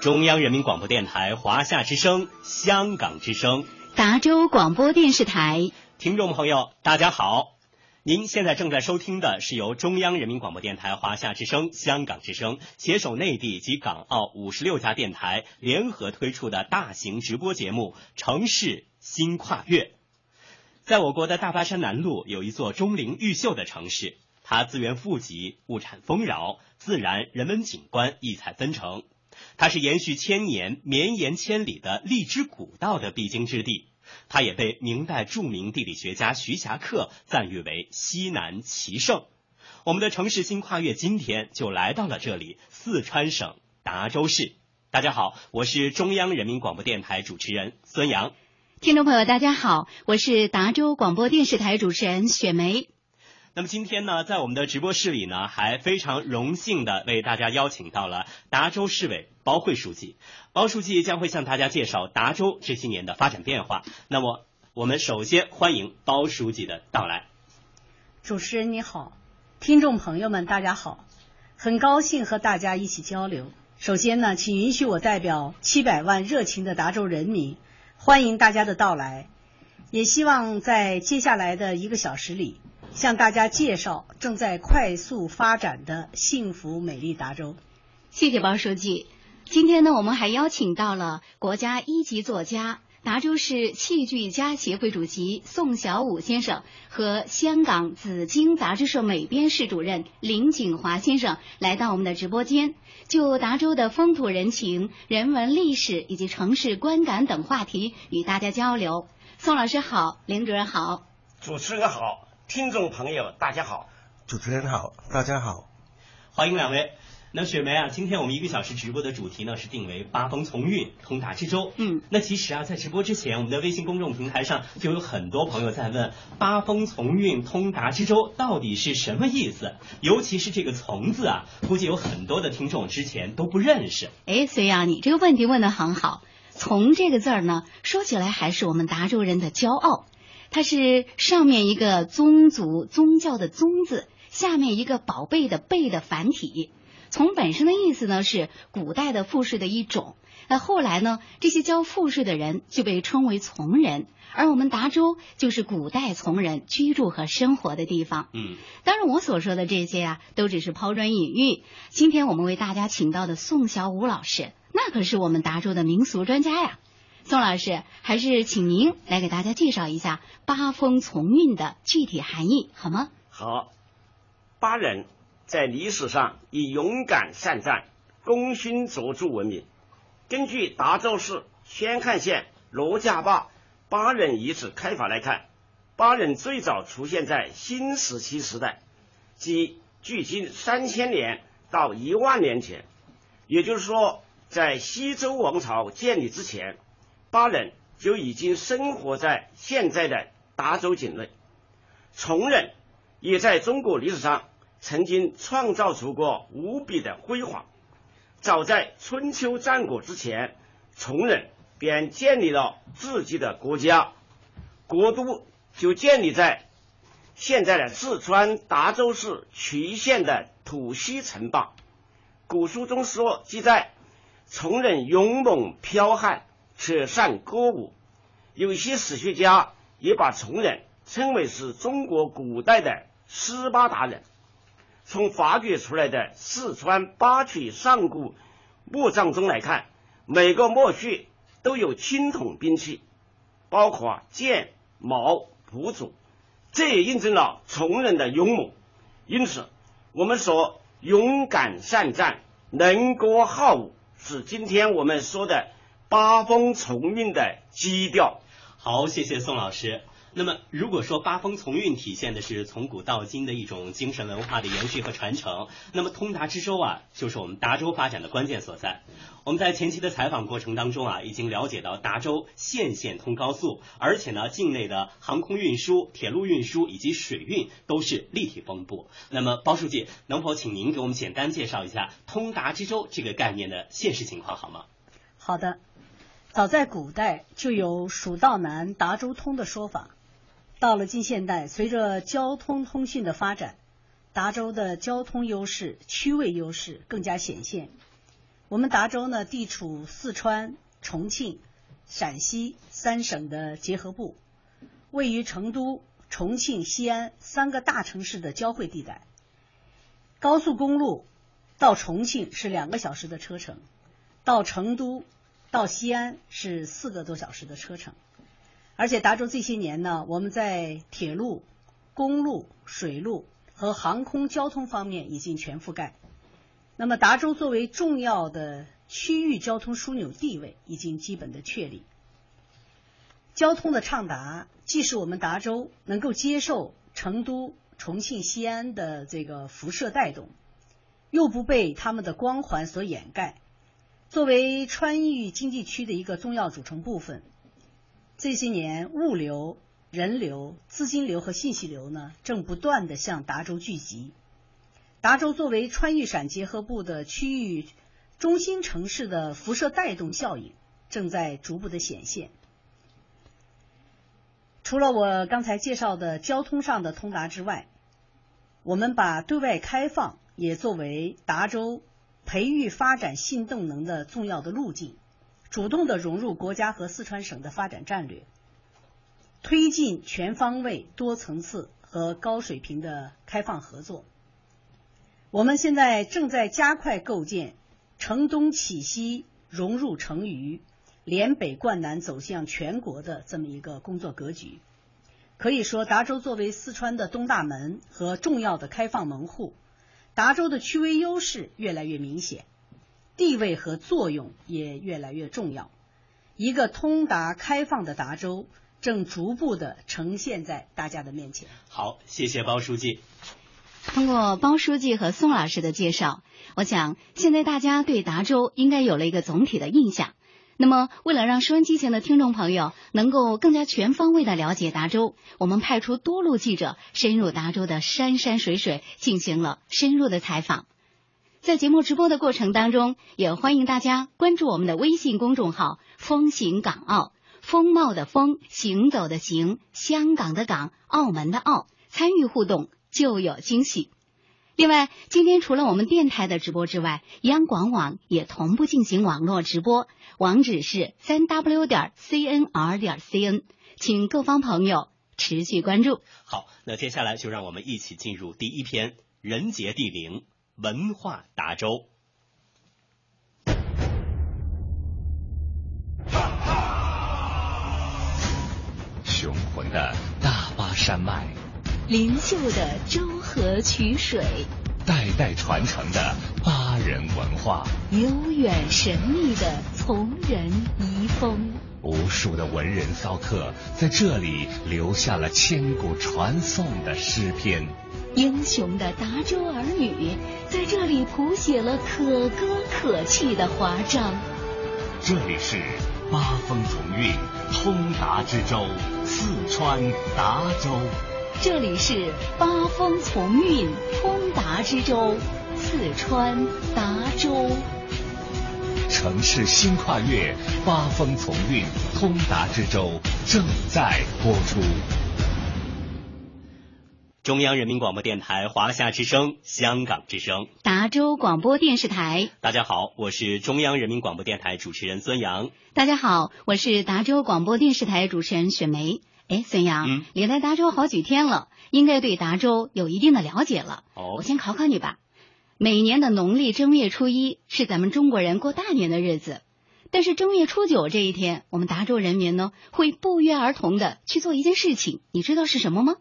中央人民广播电台华夏之声、香港之声、达州广播电视台，听众朋友，大家好！您现在正在收听的是由中央人民广播电台华夏之声、香港之声携手内地及港澳五十六家电台联合推出的大型直播节目《城市新跨越》。在我国的大巴山南麓，有一座钟灵毓秀的城市，它资源富集，物产丰饶，自然人文景观异彩纷呈。它是延续千年、绵延千里的荔枝古道的必经之地。它也被明代著名地理学家徐霞客赞誉为西南奇胜。我们的城市新跨越今天就来到了这里，四川省达州市。大家好，我是中央人民广播电台主持人孙杨。听众朋友，大家好，我是达州广播电视台主持人雪梅。那么今天呢，在我们的直播室里呢，还非常荣幸的为大家邀请到了达州市委包会书记，包书记将会向大家介绍达州这些年的发展变化。那么，我们首先欢迎包书记的到来。主持人你好，听众朋友们大家好，很高兴和大家一起交流。首先呢，请允许我代表七百万热情的达州人民，欢迎大家的到来，也希望在接下来的一个小时里。向大家介绍正在快速发展的幸福美丽达州。谢谢包书记。今天呢，我们还邀请到了国家一级作家、达州市戏剧家协会主席宋小武先生和香港紫荆杂志社美编室主任林景华先生来到我们的直播间，就达州的风土人情、人文历史以及城市观感等话题与大家交流。宋老师好，林主任好，主持人好。听众朋友，大家好！主持人好，大家好，欢迎两位。那雪梅啊，今天我们一个小时直播的主题呢是定为“八风从运，通达之州”。嗯，那其实啊，在直播之前，我们的微信公众平台上就有很多朋友在问“八风从运，通达之州”到底是什么意思？尤其是这个“从”字啊，估计有很多的听众之前都不认识。哎，隋阳，你这个问题问的很好。“从”这个字儿呢，说起来还是我们达州人的骄傲。它是上面一个宗族宗教的宗字，下面一个宝贝的贝的繁体。从本身的意思呢，是古代的赋税的一种。那后来呢，这些交赋税的人就被称为从人，而我们达州就是古代从人居住和生活的地方。嗯，当然我所说的这些啊，都只是抛砖引玉。今天我们为大家请到的宋小武老师，那可是我们达州的民俗专家呀。宋老师，还是请您来给大家介绍一下“八风从韵”的具体含义，好吗？好，八人在历史上以勇敢善战、功勋卓著闻名。根据达州市宣汉县罗家坝巴人遗址开发来看，巴人最早出现在新石器时代，即距今三千年到一万年前。也就是说，在西周王朝建立之前。巴人就已经生活在现在的达州境内，崇人也在中国历史上曾经创造出过无比的辉煌。早在春秋战国之前，崇人便建立了自己的国家，国都就建立在现在的四川达州市渠县的土溪城坝。古书中说记载，崇人勇猛剽悍。且善歌舞，有些史学家也把崇人称为是中国古代的斯巴达人。从发掘出来的四川八曲上古墓葬中来看，每个墓穴都有青铜兵器，包括剑、矛、斧镯，这也印证了崇人的勇猛。因此，我们说勇敢善战、能歌好舞，是今天我们说的。八风从运的基调，好，谢谢宋老师。那么，如果说八风从运体现的是从古到今的一种精神文化的延续和传承，那么通达之州啊，就是我们达州发展的关键所在。我们在前期的采访过程当中啊，已经了解到达州县县通高速，而且呢，境内的航空运输、铁路运输以及水运都是立体分布。那么，包书记，能否请您给我们简单介绍一下通达之州这个概念的现实情况好吗？好的。早在古代就有“蜀道难，达州通”的说法。到了近现代，随着交通通讯的发展，达州的交通优势、区位优势更加显现。我们达州呢，地处四川、重庆、陕西三省的结合部，位于成都、重庆、西安三个大城市的交汇地带。高速公路到重庆是两个小时的车程，到成都、到西安是四个多小时的车程。而且达州这些年呢，我们在铁路、公路、水路和航空交通方面已经全覆盖。那么，达州作为重要的区域交通枢纽地位已经基本的确立。交通的畅达，既使我们达州能够接受成都、重庆、西安的这个辐射带动，又不被他们的光环所掩盖。作为川渝经济区的一个重要组成部分，这些年物流、人流、资金流和信息流呢，正不断的向达州聚集。达州作为川渝陕结合部的区域中心城市的辐射带动效应正在逐步的显现。除了我刚才介绍的交通上的通达之外，我们把对外开放也作为达州培育发展新动能的重要的路径，主动的融入国家和四川省的发展战略，推进全方位、多层次和高水平的开放合作。我们现在正在加快构建城东启西、融入成渝、连北贯南走向全国的这么一个工作格局。可以说，达州作为四川的东大门和重要的开放门户，达州的区位优势越来越明显，地位和作用也越来越重要。一个通达开放的达州正逐步的呈现在大家的面前。好，谢谢包书记。通过包书记和宋老师的介绍，我想现在大家对达州应该有了一个总体的印象。那么，为了让收音机前的听众朋友能够更加全方位的了解达州，我们派出多路记者深入达州的山山水水，进行了深入的采访。在节目直播的过程当中，也欢迎大家关注我们的微信公众号“风行港澳”，风貌的风，行走的行，香港的港，澳门的澳，参与互动。就有惊喜。另外，今天除了我们电台的直播之外，央广网也同步进行网络直播，网址是三 w 点 cnr 点 cn，请各方朋友持续关注。好，那接下来就让我们一起进入第一篇人杰地灵文化达州。雄浑的大巴山脉。灵秀的周河曲水，代代传承的巴人文化，悠远神秘的从人遗风，无数的文人骚客在这里留下了千古传颂的诗篇，英雄的达州儿女在这里谱写了可歌可泣的华章。这里是八风从运，通达之州，四川达州。这里是八风从运通达之州，四川达州。城市新跨越，八风从运通达之州正在播出。中央人民广播电台华夏之声、香港之声、达州广播电视台。大家好，我是中央人民广播电台主持人孙杨。大家好，我是达州广播电视台主持人雪梅。哎，孙杨，你来达州好几天了，应该对达州有一定的了解了。哦，我先考考你吧。每年的农历正月初一是咱们中国人过大年的日子，但是正月初九这一天，我们达州人民呢会不约而同的去做一件事情，你知道是什么吗？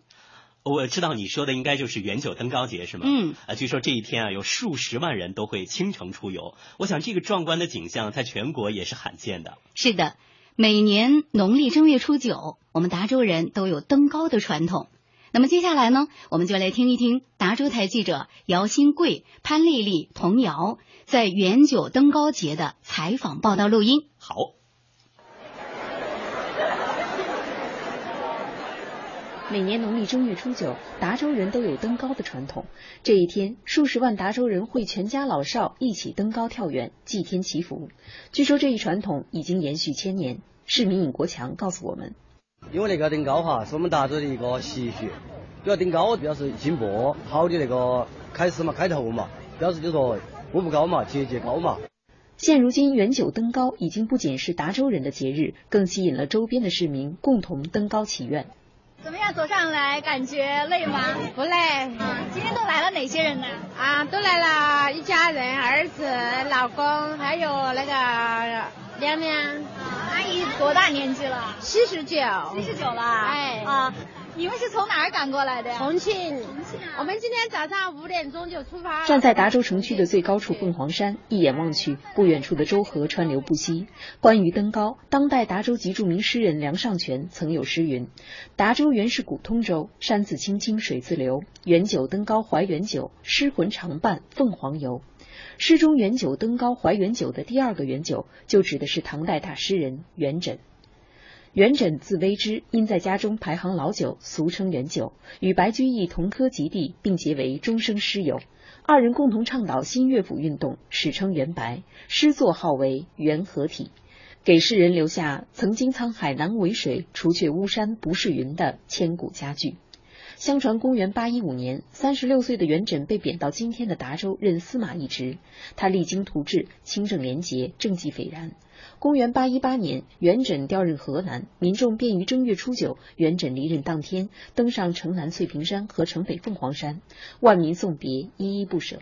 我知道你说的应该就是元九登高节是吗？嗯，啊，据说这一天啊有数十万人都会倾城出游，我想这个壮观的景象在全国也是罕见的。是的。每年农历正月初九，我们达州人都有登高的传统。那么接下来呢，我们就来听一听达州台记者姚新贵、潘丽丽、童瑶在元九登高节的采访报道录音。好。每年农历正月初九，达州人都有登高的传统。这一天，数十万达州人会全家老少一起登高跳远，祭天祈福。据说这一传统已经延续千年。市民尹国强告诉我们：“因为那个登高哈，是我们达州的一个习俗，主要登高表示进步，好的那个开始嘛，开头嘛，表示就说步步高嘛，节节高嘛。”现如今元九登高已经不仅是达州人的节日，更吸引了周边的市民共同登高祈愿。怎么样？走上来感觉累吗？不累。啊，今天都来了哪些人呢？啊，都来了一家人，儿子、老公，还有那个娘娘。啊，阿姨多大年纪了？七十九。七十九了。哎。啊。你们是从哪儿赶过来的呀？重庆，重庆啊！我们今天早上五点钟就出发。站在达州城区的最高处凤凰山，一眼望去，不远处的周河川流不息。关于登高，当代达州籍著名诗人梁上泉曾有诗云：“达州原是古通州，山自青青水自流。元九登高怀元九，诗魂常伴凤凰游。”诗中元九登高怀元九的第二个元九，就指的是唐代大诗人元稹。元稹字微之，因在家中排行老九，俗称元九，与白居易同科及第，并结为终生师友。二人共同倡导新乐府运动，史称元白。诗作号为《元和体》，给世人留下“曾经沧海难为水，除却巫山不是云”的千古佳句。相传公元八一五年，三十六岁的元稹被贬到今天的达州任司马一职，他励精图治，清正廉洁，政绩斐然。公元八一八年，元稹调任河南，民众便于正月初九，元稹离任当天，登上城南翠屏山和城北凤凰山，万民送别，依依不舍。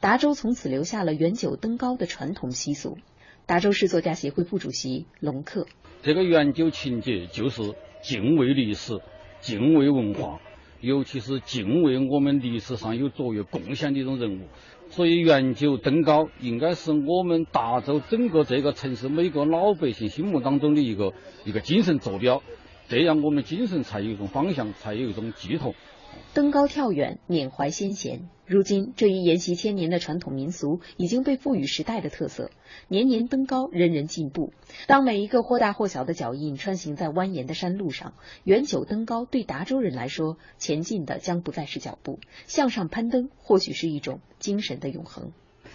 达州从此留下了元九登高的传统习俗。达州市作家协会副主席龙克：这个元九情节就是敬畏历史，敬畏文化，尤其是敬畏我们历史上有卓越贡献的一种人物。所以元九登高应该是我们达州整个这个城市每个老百姓心目当中的一个一个精神坐标，这样我们精神才有一种方向，才有一种寄托。登高跳远，缅怀先贤。如今，这一沿袭千年的传统民俗已经被赋予时代的特色。年年登高，人人进步。当每一个或大或小的脚印穿行在蜿蜒的山路上，远久登高对达州人来说，前进的将不再是脚步，向上攀登或许是一种精神的永恒。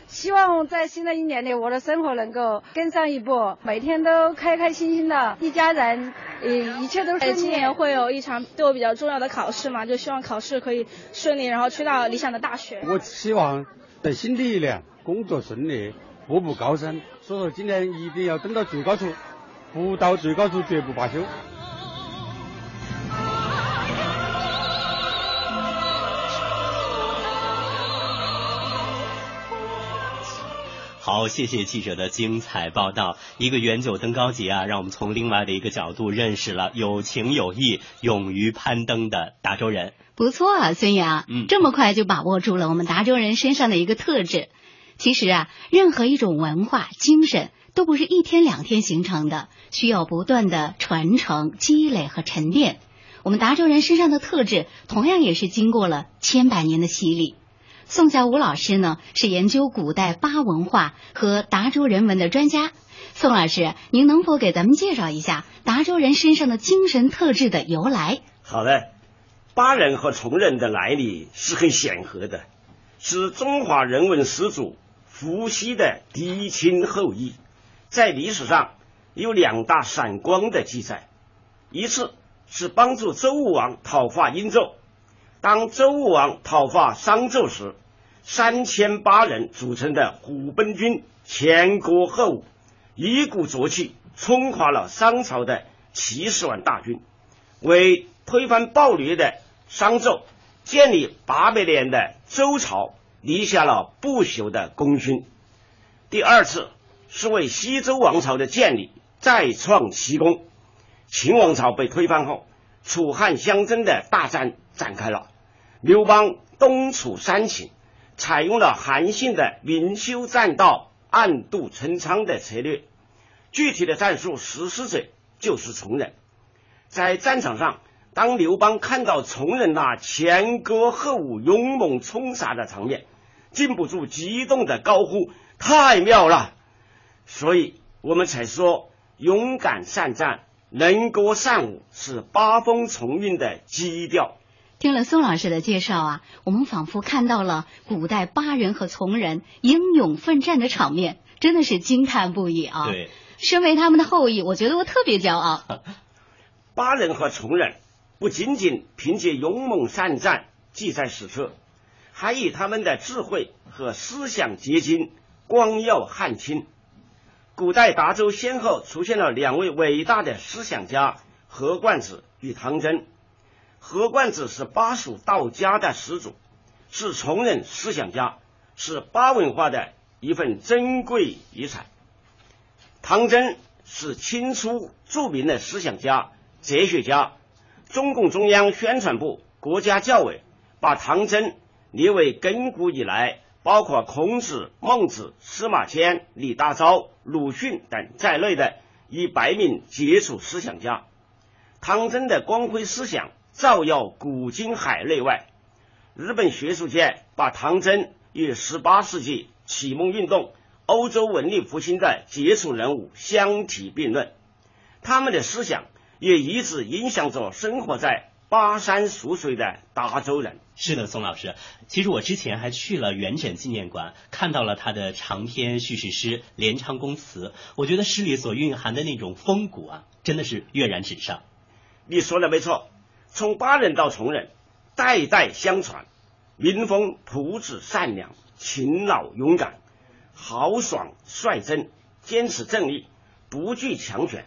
希望在新的一年里，我的生活能够跟上一步，每天都开开心心的，一家人，呃，一切都是。今年会有一场对我比较重要的考试嘛，就希望考试可以顺利，然后去到理想的大学。我希望在新的一年工作顺利，步步高升。所以说今年一定要登到最高处，不到最高处绝不罢休。好，谢谢记者的精彩报道。一个远九登高节啊，让我们从另外的一个角度认识了有情有义、勇于攀登的达州人。不错啊，孙杨，嗯，这么快就把握住了我们达州人身上的一个特质。其实啊，任何一种文化精神都不是一天两天形成的，需要不断的传承、积累和沉淀。我们达州人身上的特质，同样也是经过了千百年的洗礼。宋小武老师呢，是研究古代巴文化和达州人文的专家。宋老师，您能否给咱们介绍一下达州人身上的精神特质的由来？好的，巴人和崇人的来历是很显赫的，是中华人文始祖伏羲的嫡亲后裔。在历史上有两大闪光的记载，一次是帮助周武王讨伐殷纣。当周武王讨伐商纣时，三千八人组成的虎贲军前歌后舞，一鼓作气冲垮了商朝的七十万大军，为推翻暴虐的商纣、建立八百年的周朝立下了不朽的功勋。第二次是为西周王朝的建立再创奇功。秦王朝被推翻后，楚汉相争的大战展开了。刘邦东楚三秦，采用了韩信的明修栈道、暗度陈仓的策略。具体的战术实施者就是崇人。在战场上，当刘邦看到崇人那前歌后舞、勇猛冲杀的场面，禁不住激动的高呼：“太妙了！”所以我们才说，勇敢善战、能歌善舞是八风从运的基调。听了宋老师的介绍啊，我们仿佛看到了古代巴人和从人英勇奋战的场面，真的是惊叹不已啊！对，身为他们的后裔，我觉得我特别骄傲。巴人和从人不仅仅凭借勇猛善战记载史册，还以他们的智慧和思想结晶光耀汉清。古代达州先后出现了两位伟大的思想家何冠子与唐真。何冠子是巴蜀道家的始祖，是崇仁思想家，是巴文化的一份珍贵遗产。唐真是清初著名的思想家、哲学家。中共中央宣传部、国家教委把唐真列为亘古以来包括孔子、孟子、司马迁、李大钊、鲁迅等在内的一百名杰出思想家。唐真的光辉思想照耀古今海内外。日本学术界把唐真与十八世纪启蒙运动。欧洲文艺复兴的杰出人物相提并论，他们的思想也一直影响着生活在巴山蜀水的达州人。是的，宋老师，其实我之前还去了元稹纪念馆，看到了他的长篇叙事诗《连昌宫词》，我觉得诗里所蕴含的那种风骨啊，真的是跃然纸上。你说的没错，从巴人到崇仁，代代相传，民风朴质善良，勤劳勇敢。豪爽率真，坚持正义，不惧强权。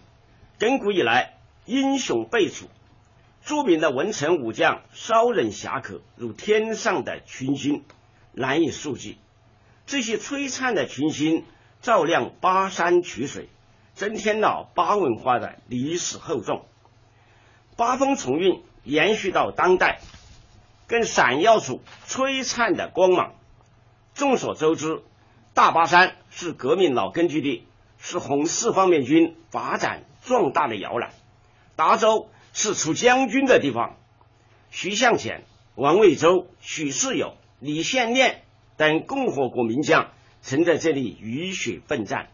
亘古以来，英雄辈出。著名的文臣武将，烧人侠客如天上的群星，难以数计。这些璀璨的群星，照亮巴山曲水，增添了巴文化的历史厚重。八风重韵延续到当代，更闪耀出璀璨的光芒。众所周知。大巴山是革命老根据地，是红四方面军发展壮大的摇篮。达州是出将军的地方，徐向前、王卫洲、许世友、李先念等共和国名将曾在这里浴血奋战。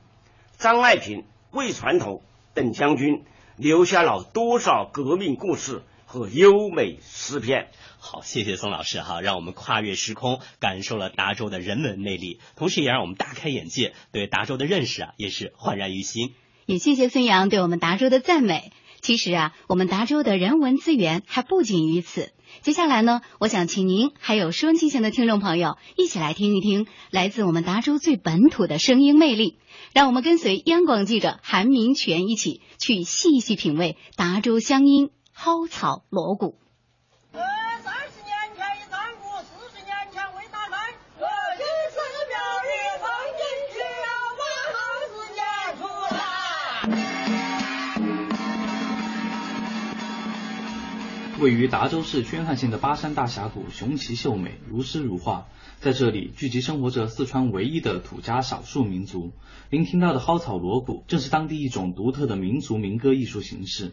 张爱萍、魏传统等将军留下了多少革命故事和优美诗篇。好，谢谢宋老师哈，让我们跨越时空，感受了达州的人文魅力，同时也让我们大开眼界，对达州的认识啊也是焕然于新。也谢谢孙杨对我们达州的赞美。其实啊，我们达州的人文资源还不仅于此。接下来呢，我想请您还有收音机前的听众朋友一起来听一听来自我们达州最本土的声音魅力。让我们跟随央广记者韩明全一起去细细品味达州乡音蒿草锣鼓三十年前的三国四十年前为哪般啊。位于达州市宣汉县的巴山大峡谷雄奇秀美，如诗如画。在这里聚集生活着四川唯一的土家少数民族。您听到的蒿草锣鼓，正是当地一种独特的民族民歌艺术形式。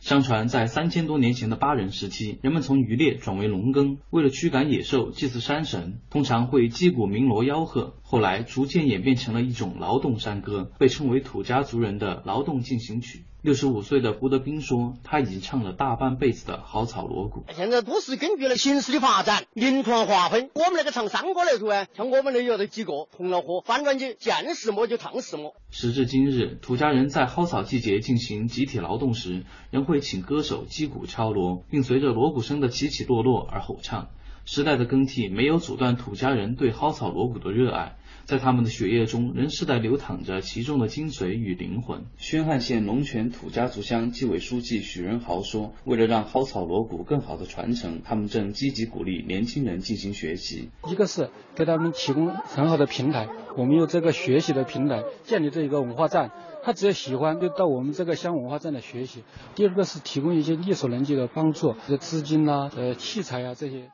相传，在三千多年前的巴人时期，人们从渔猎转为农耕，为了驱赶野兽、祭祀山神，通常会击鼓鸣锣吆喝。后来逐渐演变成了一种劳动山歌，被称为土家族人的劳动进行曲。六十五岁的胡德斌说：“他已经唱了大半辈子的蒿草锣鼓。现在都是根据了形势的发展，临床划分。我们那个唱山歌来说啊，像我们那有的几个红了火，反正就见什么就唱什么。时至今日，土家人在蒿草季节进行集体劳动时，仍会请歌手击鼓敲锣，并随着锣鼓声的起起落落而吼唱。时代的更替没有阻断土家人对蒿草锣鼓的热爱。”在他们的血液中，仍世代流淌着其中的精髓与灵魂。宣汉县龙泉土家族乡纪委书记许仁豪说：“为了让蒿草锣鼓更好的传承，他们正积极鼓励年轻人进行学习。一个是给他们提供很好的平台，我们有这个学习的平台，建立这一个文化站，他只要喜欢就到我们这个乡文化站来学习。第二个是提供一些力所能及的帮助，这资金啊、呃器材啊这些。”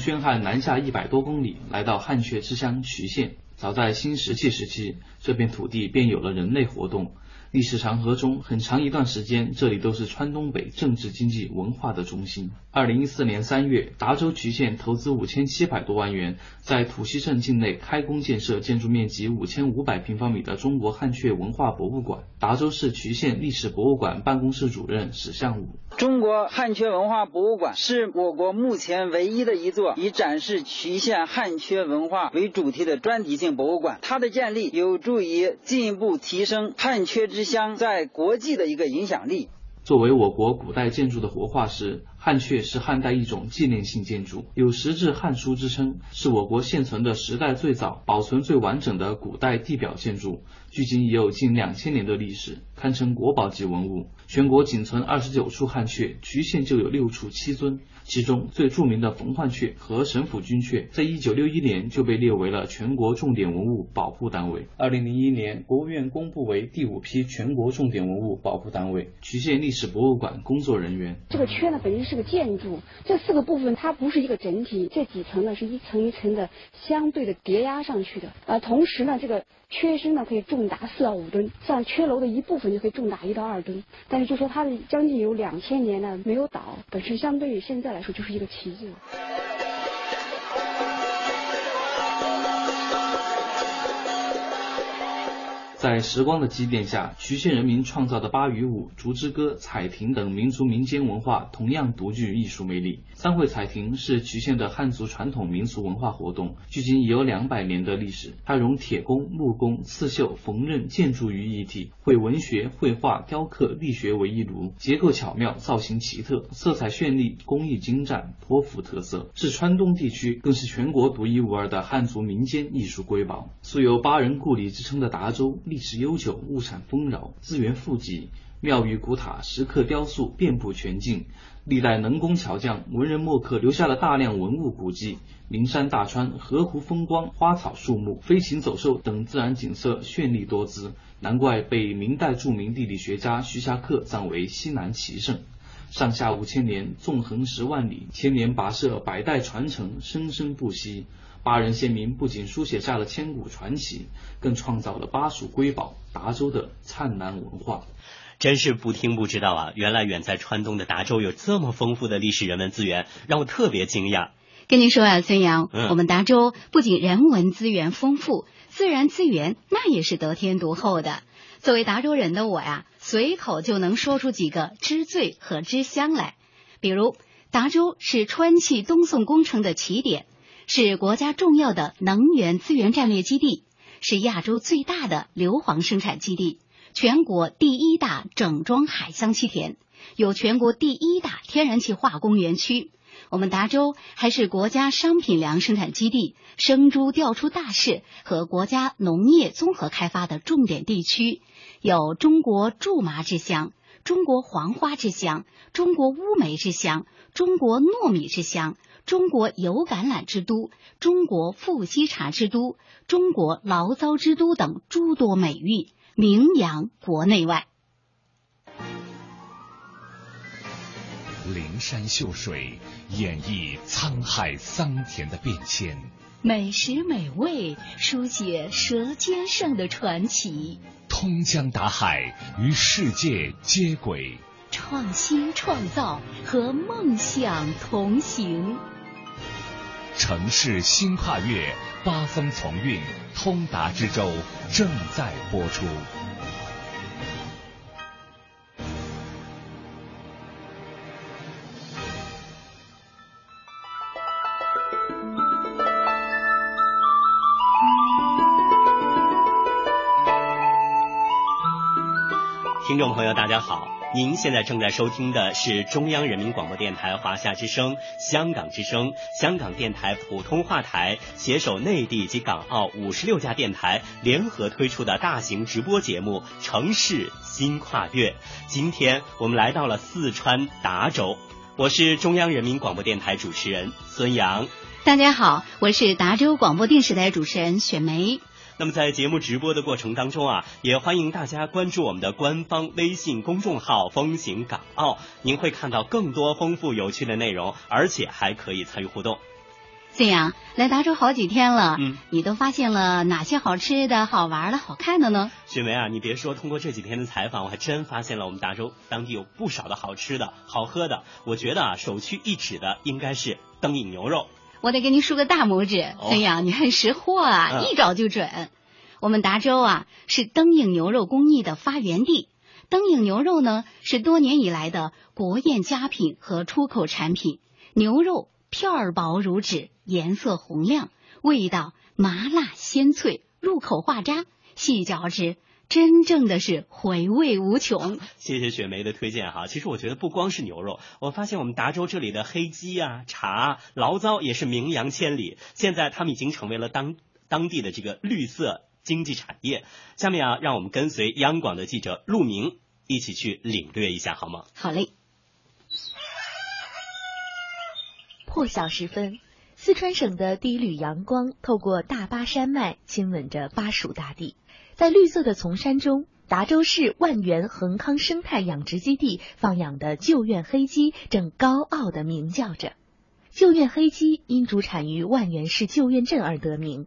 宣汉南下一百多公里，来到汉阙之乡渠县。早在新石器时期，这片土地便有了人类活动。历史长河中，很长一段时间，这里都是川东北政治、经济、文化的中心。二零一四年三月，达州渠县投资五千七百多万元，在土溪镇境内开工建设建筑面积五千五百平方米的中国汉阙文化博物馆。达州市渠县历史博物馆办公室主任史向武：中国汉阙文化博物馆是我国目前唯一的一座以展示渠县汉阙文化为主题的专题性博物馆。它的建立有助于进一步提升汉阙之乡在国际的一个影响力。作为我国古代建筑的活化石，汉阙是汉代一种纪念性建筑，有石质汉书之称，是我国现存的时代最早、保存最完整的古代地表建筑，距今已有近两千年的历史，堪称国宝级文物。全国仅存二十九处汉阙，渠县就有六处七尊。其中最著名的冯焕阙和神府君阙，在一九六一年就被列为了全国重点文物保护单位。二零零一年，国务院公布为第五批全国重点文物保护单位。渠县历史博物馆工作人员：这个阙呢，本身是个建筑，这四个部分它不是一个整体，这几层呢是一层一层的相对的叠压上去的。呃，同时呢，这个缺身呢可以重达四到五吨，像缺楼的一部分就可以重达一到二吨。但是就说它的将近有两千年呢没有倒，本身相对于现在来说就是一个奇迹。在时光的积淀下，渠县人民创造的巴渝舞、竹枝歌、彩亭等民族民间文化同样独具艺术魅力。三会彩亭是渠县的汉族传统民俗文化活动，距今已有两百年的历史。它融铁工、木工、刺绣、缝纫、建筑于一体，绘文学、绘画、雕刻、力学为一炉，结构巧妙，造型奇特，色彩绚丽，工艺精湛，颇富特色，是川东地区更是全国独一无二的汉族民间艺术瑰宝。素有“巴人故里”之称的达州。历史悠久，物产丰饶，资源富集，庙宇古塔、石刻雕塑遍布全境，历代能工巧匠、文人墨客留下了大量文物古迹。名山大川、河湖风光、花草树木、飞禽走兽等自然景色绚丽多姿，难怪被明代著名地理学家徐霞客赞为西南奇胜。上下五千年，纵横十万里，千年跋涉，百代传承，生生不息。巴人先民不仅书写下了千古传奇，更创造了巴蜀瑰宝达州的灿烂文化。真是不听不知道啊！原来远在川东的达州有这么丰富的历史人文资源，让我特别惊讶。跟您说啊，孙杨，嗯我们达州不仅人文资源丰富，自然资源那也是得天独厚的。作为达州人的我呀，随口就能说出几个知最和知乡来。比如，达州是川气东送工程的起点，是国家重要的能源资源战略基地，是亚洲最大的硫磺生产基地，全国第一大整装海桑气田，有全国第一大天然气化工园区。我们达州还是国家商品粮生产基地、生猪调出大市和国家农业综合开发的重点地区，有中国苎麻之乡、中国黄花之乡、中国乌梅之乡、中国糯米之乡、中国油橄榄之都、中国富硒茶之都、中国醪糟之都等诸多美誉，名扬国内外。灵山秀水演绎沧海桑田的变迁，美食美味，书写舌尖上的传奇。通江达海与世界接轨，创新创造和梦想同行。城市新跨越，八方从运，通达之州正在播出。听众朋友，大家好，您现在正在收听的是中央人民广播电台华夏之声、香港之声、香港电台普通话台携手内地及港澳五十六家电台联合推出的大型直播节目《城市新跨越》。今天我们来到了四川达州，我是中央人民广播电台主持人孙杨。大家好，我是达州广播电视台主持人雪梅。那么在节目直播的过程当中啊，也欢迎大家关注我们的官方微信公众号“风行港澳”，您会看到更多丰富有趣的内容，而且还可以参与互动。这样来达州好几天了，嗯，你都发现了哪些好吃的、好玩的、好看的呢？雪梅啊，你别说，通过这几天的采访，我还真发现了我们达州当地有不少的好吃的、好喝的。我觉得啊，首屈一指的应该是灯影牛肉。我得给你竖个大拇指，哦孙阳，你很识货啊，嗯一找就准。我们达州啊是灯影牛肉工艺的发源地，灯影牛肉呢是多年以来的国宴佳品和出口产品。牛肉片儿薄如纸，颜色红亮，味道麻辣鲜脆，入口化渣，细嚼之，真正的是回味无穷。谢谢雪梅的推荐哈。其实我觉得不光是牛肉，我发现我们达州这里的黑鸡啊、茶啊、醪糟也是名扬千里。现在他们已经成为了当当地的这个绿色经济产业。下面啊，让我们跟随央广的记者陆明一起去领略一下好吗？好嘞。破晓时分，四川省的第一缕阳光透过大巴山脉，亲吻着巴蜀大地。在绿色的丛山中，达州市万源恒康生态养殖基地放养的旧院黑鸡正高傲地鸣叫着。旧院黑鸡因主产于万源市旧院镇而得名。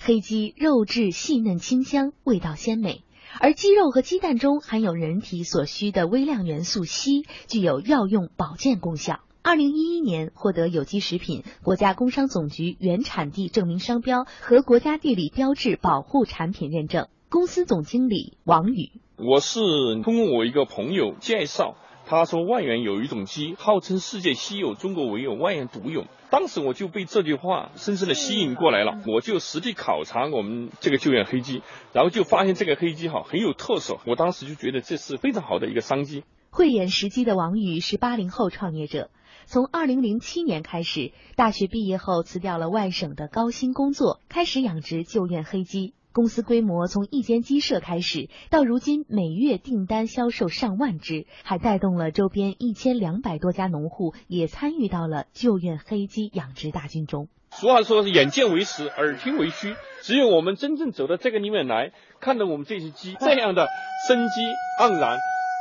黑鸡肉质细嫩清香，味道鲜美。而鸡肉和鸡蛋中含有人体所需的微量元素硒，具有药用保健功效。二零一一年获得有机食品国家工商总局原产地证明商标和国家地理标志保护产品认证。公司总经理王宇，我是通过我一个朋友介绍，他说万源有一种鸡，号称世界稀有，中国唯有，万源独有。当时我就被这句话深深的吸引过来了，我就实地考察我们这个救援黑鸡，然后就发现这个黑鸡哈很有特色，我当时就觉得这是非常好的一个商机。慧眼识机的王宇是八零后创业者。从二零零七年开始，大学毕业后辞掉了外省的高薪工作，开始养殖旧院黑鸡。公司规模从一间鸡舍开始，到如今每月订单销售上万只，还带动了周边一千两百多家农户也参与到了旧院黑鸡养殖大军中。俗话说眼见为实，耳听为虚，只有我们真正走到这个里面来，看到我们这些鸡这样的生机盎然。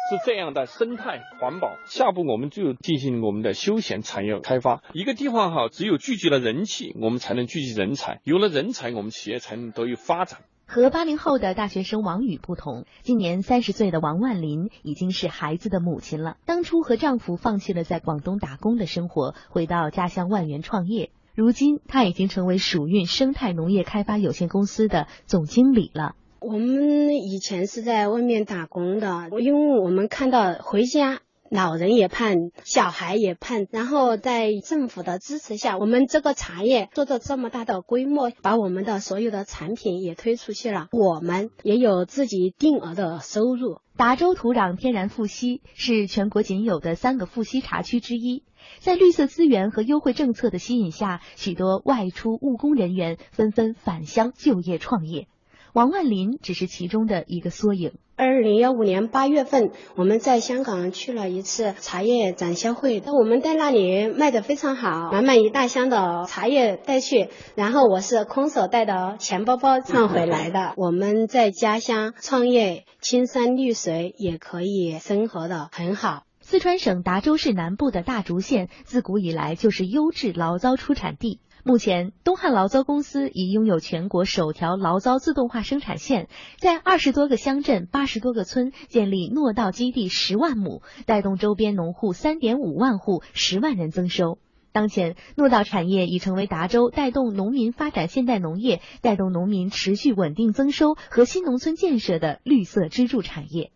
是这样的生态环保，下步我们就进行我们的休闲产业开发。一个地方哈，只有聚集了人气，我们才能聚集人才，有了人才，我们企业才能得以发展。和八零后的大学生王宇不同，今年三十岁的王万林已经是孩子的母亲了。当初和丈夫放弃了在广东打工的生活，回到家乡万源创业。如今，她已经成为蜀运生态农业开发有限公司的总经理了。我们以前是在外面打工的，因为我们看到回家老人也盼，小孩也盼，然后在政府的支持下，我们这个茶叶做到这么大的规模，把我们的所有的产品也推出去了，我们也有自己定额的收入。达州土壤天然富硒是全国仅有的三个富硒茶区之一，在绿色资源和优惠政策的吸引下，许多外出务工人员纷纷返乡就业创业。王万林只是其中的一个缩影。二零幺五年八月份，我们在香港去了一次茶叶展销会，那我们在那里卖的非常好，满满一大箱的茶叶带去，然后我是空手带的钱包包赚回来的。我们在家乡创业，青山绿水也可以生活的很好。四川省达州市南部的大竹县，自古以来就是优质醪糟出产地。目前，东汉醪糟公司已拥有全国首条醪糟自动化生产线，在二十多个乡镇、八十多个村建立糯稻基地十万亩，带动周边农户三点五万户、十万人增收。当前，糯稻产业已成为达州带动农民发展现代农业、带动农民持续稳定增收和新农村建设的绿色支柱产业。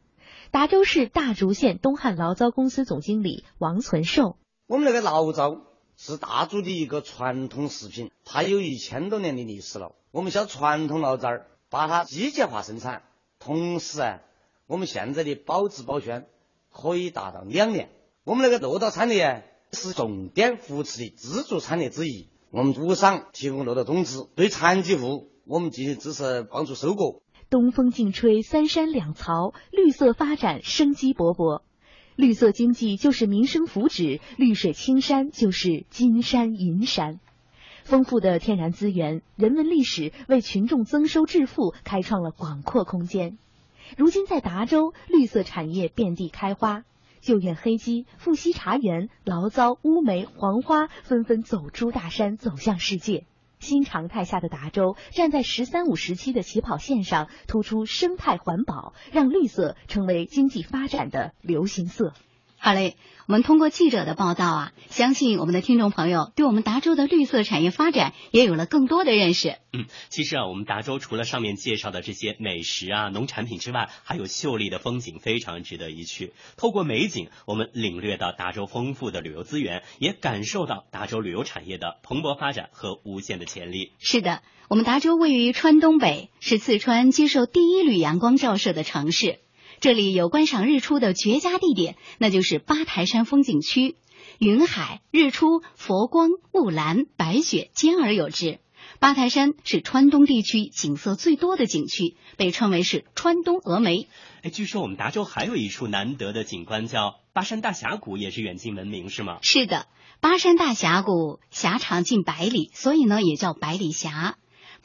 达州市大竹县东汉醪糟公司总经理王存寿：我们那个醪糟。是大足的一个传统食品，它有一千多年的历史了。我们像传统醪糟儿，把它机械化生产，同时啊，我们现在的保质保鲜可以达到两年。我们那个糯稻产业是重点扶持的支柱产业之一。我们无偿提供糯稻种子，对残疾户我们进行支持帮助收割。东风劲吹，三山两槽，绿色发展生机勃勃。绿色经济就是民生福祉，绿水青山就是金山银山。丰富的天然资源、人文历史为群众增收致富开创了广阔空间。如今在达州，绿色产业遍地开花。旧院黑鸡、富硒茶园、醪糟、乌梅、黄花纷纷走出大山，走向世界。新常态下的达州，站在“十三五”时期的起跑线上，突出生态环保，让绿色成为经济发展的流行色。好嘞，我们通过记者的报道啊，相信我们的听众朋友对我们达州的绿色产业发展也有了更多的认识。嗯，其实啊，我们达州除了上面介绍的这些美食啊、农产品之外，还有秀丽的风景，非常值得一去。透过美景，我们领略到达州丰富的旅游资源，也感受到达州旅游产业的蓬勃发展和无限的潜力。是的，我们达州位于川东北，是四川接受第一缕阳光照射的城市。这里有观赏日出的绝佳地点，那就是八台山风景区，云海、日出、佛光、雾岚、白雪兼而有之。八台山是川东地区景色最多的景区，被称为是川东峨眉。哎，据说我们达州还有一处难得的景观叫巴山大峡谷，也是远近闻名，是吗？是的，巴山大峡谷狭长近百里，所以呢也叫百里峡。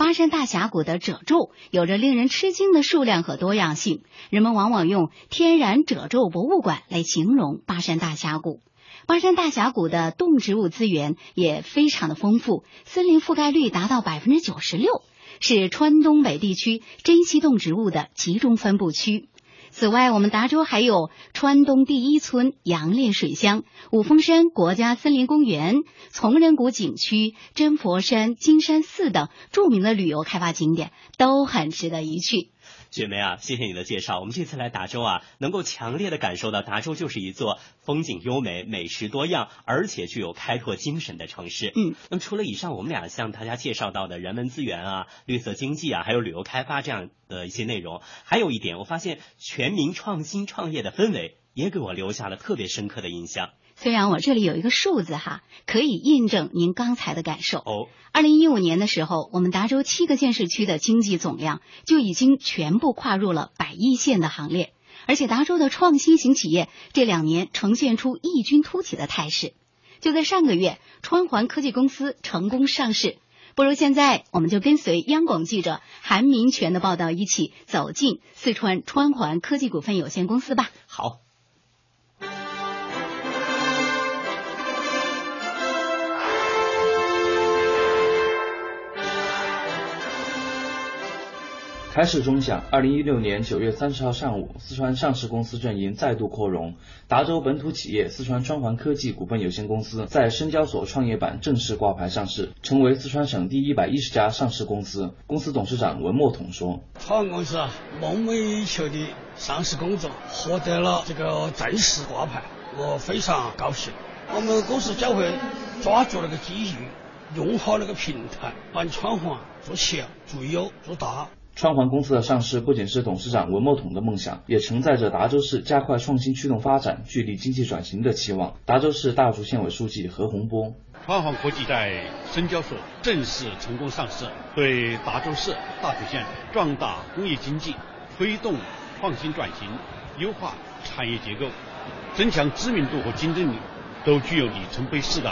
巴山大峡谷的褶皱有着令人吃惊的数量和多样性，人们往往用“天然褶皱博物馆”来形容巴山大峡谷。巴山大峡谷的动植物资源也非常的丰富，森林覆盖率达到百分之九十六，是川东北地区珍稀动植物的集中分布区。此外，我们达州还有川东第一村杨烈水乡、五峰山国家森林公园、从人谷景区、真佛山金山寺等著名的旅游开发景点，都很值得一去。雪梅啊，谢谢你的介绍。我们这次来达州啊，能够强烈的感受到达州就是一座风景优美、美食多样，而且具有开拓精神的城市。嗯，那么除了以上我们俩向大家介绍到的人文资源啊、绿色经济啊，还有旅游开发这样的一些内容，还有一点，我发现全民创新创业的氛围也给我留下了特别深刻的印象。虽然我这里有一个数字哈，可以印证您刚才的感受。哦，二零一五年的时候，我们达州七个县市区的经济总量就已经全部跨入了百亿县的行列，而且达州的创新型企业这两年呈现出异军突起的态势。就在上个月，川环科技公司成功上市。不如现在，我们就跟随央广记者韩明全的报道，一起走进四川川环科技股份有限公司吧。好。开市钟响，二零一六年九月三十号上午，四川上市公司阵营再度扩容。达州本土企业四川川环科技股份有限公司在深交所创业板正式挂牌上市，成为四川省第一百一十家上市公司。公司董事长文墨统说：“川环公司啊，梦寐以求的上市工作获得了这个正式挂牌，我非常高兴。我们公司将会抓住那个机遇，用好那个平台，把川环做强、做优、做大。”川环公司的上市不仅是董事长文墨统的梦想，也承载着达州市加快创新驱动发展、助力经济转型的期望。达州市大竹县委书记何洪波：川环科技在深交所正式成功上市，对达州市大竹县壮大工业经济、推动创新转型、优化产业结构、增强知名度和竞争力，都具有里程碑式的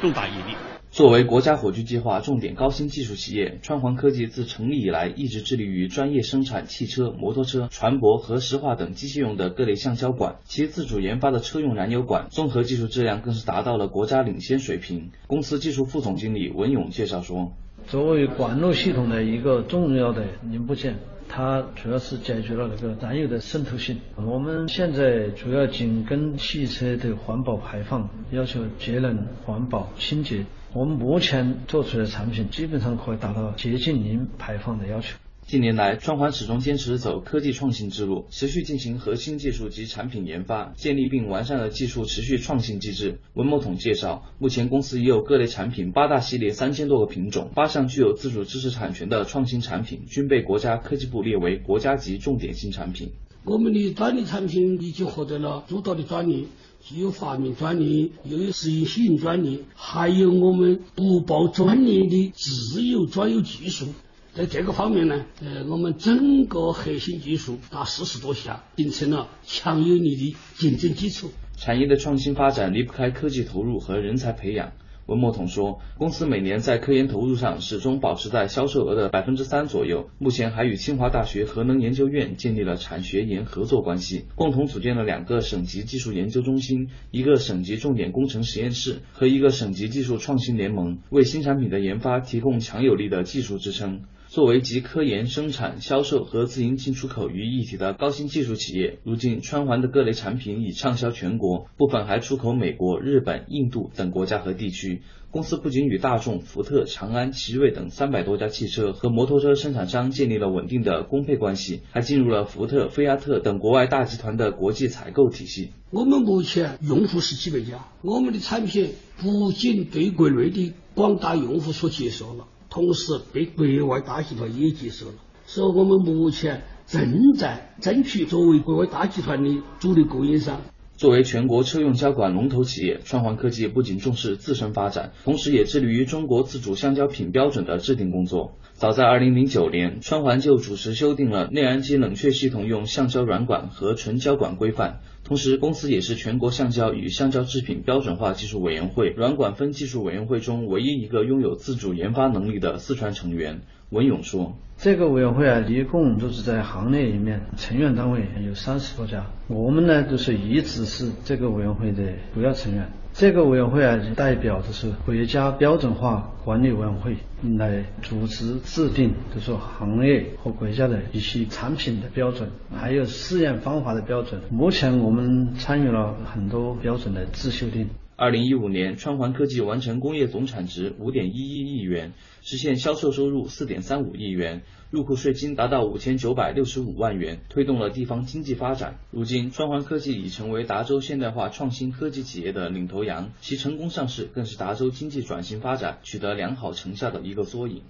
重大意义。作为国家火炬计划重点高新技术企业，川环科技自成立以来一直致力于专业生产汽车、摩托车、船舶和石化等机械用的各类橡胶管，其自主研发的车用燃油管综合技术质量更是达到了国家领先水平。公司技术副总经理文勇介绍说：“作为管路系统的一个重要的零部件。”它主要是解决了那个燃油的渗透性。我们现在主要紧跟汽车的环保排放要求，节能、环保、清洁。我们目前做出的产品基本上可以达到接近零排放的要求。近年来，川环始终坚持走科技创新之路，持续进行核心技术及产品研发，建立并完善了技术持续创新机制。文某统介绍，目前公司已有各类产品八大系列三千多个品种，八项具有自主知识产权的创新产品均被国家科技部列为国家级重点新产品。我们的专利产品已经获得了诸多的专利，既既有发明专利，又有适应性专利，还有我们不报专利的自有专有技术。在这个方面呢，呃，我们整个核心技术达四十多项，形成了强有力的竞争基础。产业的创新发展离不开科技投入和人才培养。温墨统说，公司每年在科研投入上始终保持在销售额的百分之三左右，目前还与清华大学核能研究院建立了产学研合作关系，共同组建了两个省级技术研究中心、一个省级重点工程实验室和一个省级技术创新联盟，为新产品的研发提供强有力的技术支撑。作为集科研、生产、销售和自营进出口于一体的高新技术企业，如今川环的各类产品已畅销全国，部分还出口美国、日本、印度等国家和地区。公司不仅与大众、福特、长安、奇瑞等三百多家汽车和摩托车生产商建立了稳定的供配关系，还进入了福特、菲亚特等国外大集团的国际采购体系。我们目前用户是几百家，我们的产品不仅被国内的广大用户所接受了。同时被国外大集团也接受了，所以我们目前正在争取作为国外大集团的主力供应商。作为全国车用胶管龙头企业，川环科技不仅重视自身发展，同时也致力于中国自主橡胶品标准的制定工作。早在2009年，川环就主持修订了内燃机冷却系统用橡胶软管和纯胶管规范。同时，公司也是全国橡胶与橡胶制品标准化技术委员会软管分技术委员会中唯一一个拥有自主研发能力的四川成员。文勇说：“这个委员会啊，一共就是在行内里面成员单位有三十多家，我们呢就是一直是这个委员会的主要成员。这个委员会啊，代表的是国家标准化管理委员会来组织制定，就说行业和国家的一些产品的标准，还有试验方法的标准。目前我们参与了很多标准的自修订。”二零一五年，川环科技完成工业总产值五点一一亿元，实现销售收入四点三五亿元，入库税金达到五千九百六十五万元，推动了地方经济发展。如今，川环科技已成为达州现代化创新科技企业的领头羊，其成功上市更是达州经济转型发展取得良好成效的一个缩影。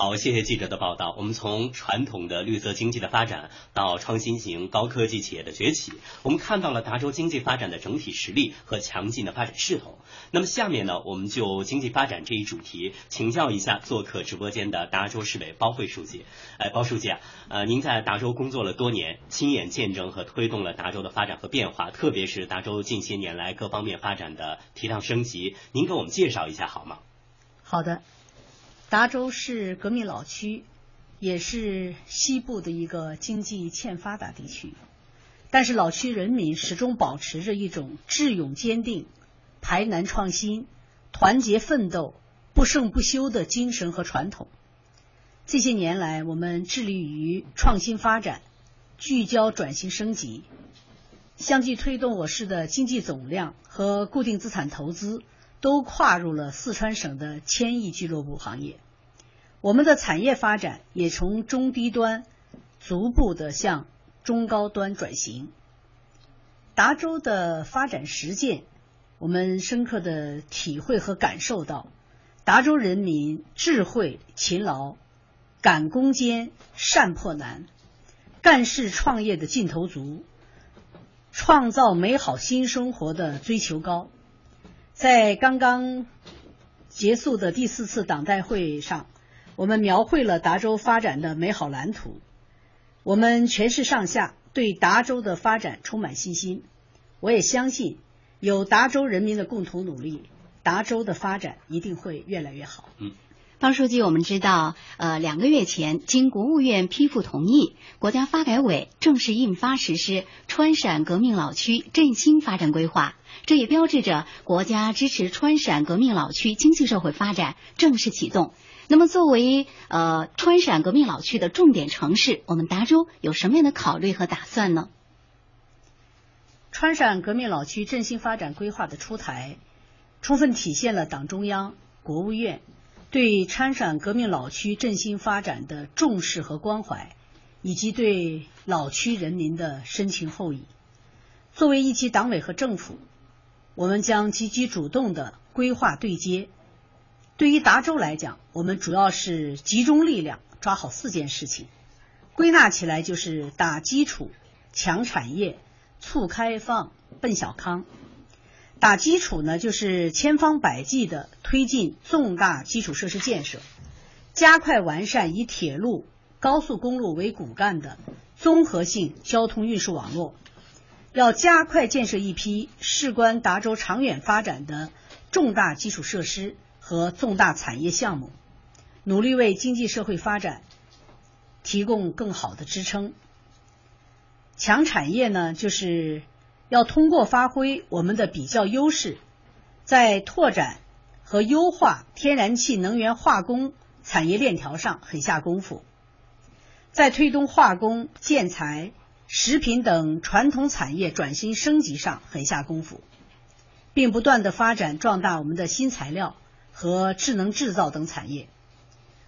好，谢谢记者的报道。我们从传统的绿色经济的发展到创新型高科技企业的崛起，我们看到了达州经济发展的整体实力和强劲的发展势头。那么下面呢，我们就经济发展这一主题请教一下做客直播间的达州市委包慧书记。哎，包书记啊，呃，您在达州工作了多年，亲眼见证和推动了达州的发展和变化，特别是达州近些年来各方面发展的提档升级，您给我们介绍一下好吗？好的。达州是革命老区，也是西部的一个经济欠发达地区，但是老区人民始终保持着一种智勇坚定、排难创新、团结奋斗、不胜不休的精神和传统。这些年来，我们致力于创新发展、聚焦转型升级，相继推动我市的经济总量和固定资产投资。都跨入了四川省的千亿俱乐部行业，我们的产业发展也从中低端逐步的向中高端转型。达州的发展实践，我们深刻的体会和感受到，达州人民智慧、勤劳、敢攻坚、善破难、干事创业的劲头足，创造美好新生活的追求高。在刚刚结束的第四次党代会上，我们描绘了达州发展的美好蓝图。我们全市上下对达州的发展充满信心。我也相信，有达州人民的共同努力，达州的发展一定会越来越好。嗯。方书记，我们知道，呃，两个月前，经国务院批复同意，国家发改委正式印发实施川陕革命老区振兴发展规划，这也标志着国家支持川陕革命老区经济社会发展正式启动。那么，作为呃川陕革命老区的重点城市，我们达州有什么样的考虑和打算呢？川陕革命老区振兴发展规划的出台，充分体现了党中央、国务院。对川陕革命老区振兴发展的重视和关怀，以及对老区人民的深情厚谊，作为一级党委和政府，我们将积极主动的规划对接。对于达州来讲，我们主要是集中力量抓好四件事情，归纳起来就是打基础、强产业、促开放、奔小康。打基础呢，就是千方百计的推进重大基础设施建设，加快完善以铁路、高速公路为骨干的综合性交通运输网络，要加快建设一批事关达州长远发展的重大基础设施和重大产业项目，努力为经济社会发展提供更好的支撑。强产业呢，就是要通过发挥我们的比较优势，在拓展和优化天然气能源化工产业链条上狠下功夫，在推动化工、建材、食品等传统产业转型升级上狠下功夫，并不断的发展壮大我们的新材料和智能制造等产业。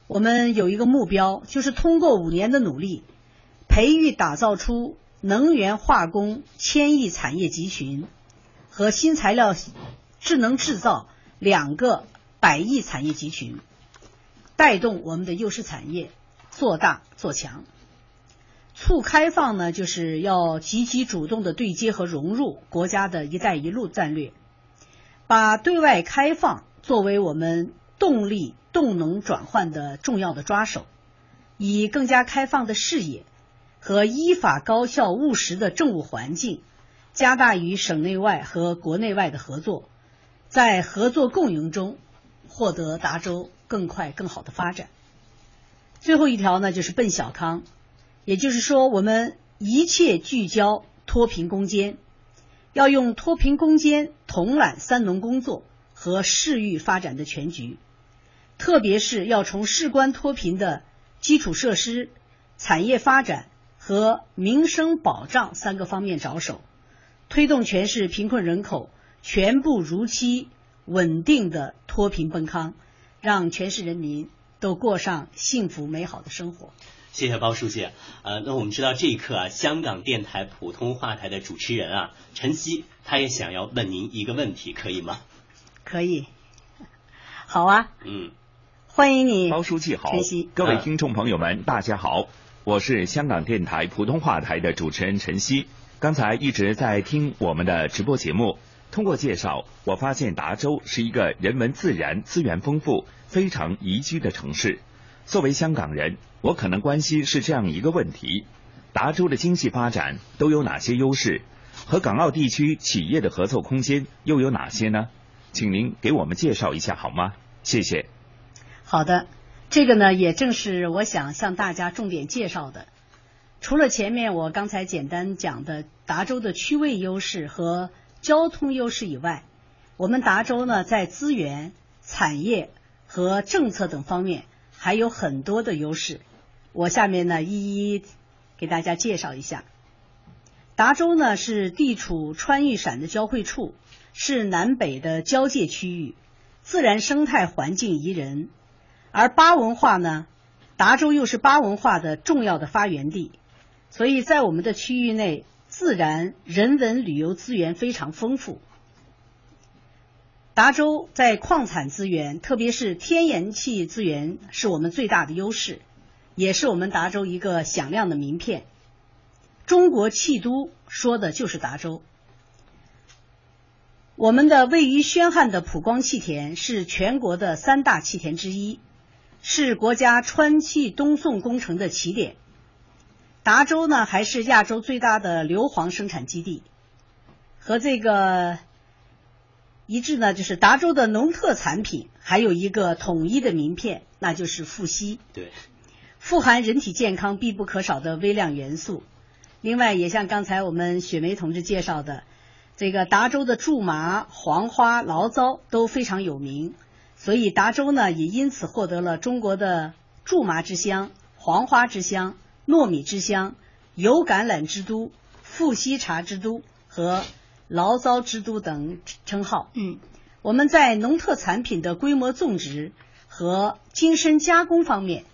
我们有一个目标，就是通过五年的努力，培育打造出。能源化工千亿产业集群和新材料智能制造两个百亿产业集群，带动我们的优势产业做大做强。促开放呢，就是要积极主动的对接和融入国家的一带一路战略，把对外开放作为我们动力动能转换的重要的抓手，以更加开放的视野。和依法、高效、务实的政务环境，加大与省内外和国内外的合作，在合作共赢中获得达州更快、更好的发展。最后一条呢，就是奔小康，也就是说，我们一切聚焦脱贫攻坚，要用脱贫攻坚统揽三农工作和市域发展的全局，特别是要从事关脱贫的基础设施、产业发展。和民生保障三个方面着手，推动全市贫困人口全部如期稳定的脱贫奔康，让全市人民都过上幸福美好的生活。谢谢包书记。呃，那我们知道这一刻啊，香港电台普通话台的主持人啊，陈曦，他也想要问您一个问题，可以吗？可以。好啊。嗯。欢迎你，包书记好。陈曦。各位听众朋友们，大家好。我是香港电台普通话台的主持人陈曦，刚才一直在听我们的直播节目。通过介绍，我发现达州是一个人文、自然资源丰富、非常宜居的城市。作为香港人，我可能关心是这样一个问题：达州的经济发展都有哪些优势？和港澳地区企业的合作空间又有哪些呢？请您给我们介绍一下好吗？谢谢。好的。这个呢，也正是我想向大家重点介绍的。除了前面我刚才简单讲的达州的区位优势和交通优势以外，我们达州呢在资源、产业和政策等方面还有很多的优势。我下面呢一一给大家介绍一下。达州呢是地处川渝陕的交汇处，是南北的交界区域，自然生态环境宜人。而巴文化呢，达州又是巴文化的重要的发源地，所以在我们的区域内，自然、人文旅游资源非常丰富。达州在矿产资源，特别是天然气资源，是我们最大的优势，也是我们达州一个响亮的名片。中国气都说的就是达州。我们的位于宣汉的普光气田是全国的三大气田之一。是国家川气东送工程的起点。达州呢，还是亚洲最大的硫磺生产基地。和这个一致呢，就是达州的农特产品还有一个统一的名片，那就是富硒。对，富含人体健康必不可少的微量元素。另外，也像刚才我们雪梅同志介绍的，这个达州的苎麻、黄花、醪糟都非常有名。所以达州呢，也因此获得了中国的苎麻之乡、黄花之乡、糯米之乡、油橄榄之都、富硒茶之都和醪糟之都等称号。嗯，我们在农特产品的规模种植和精深加工方面，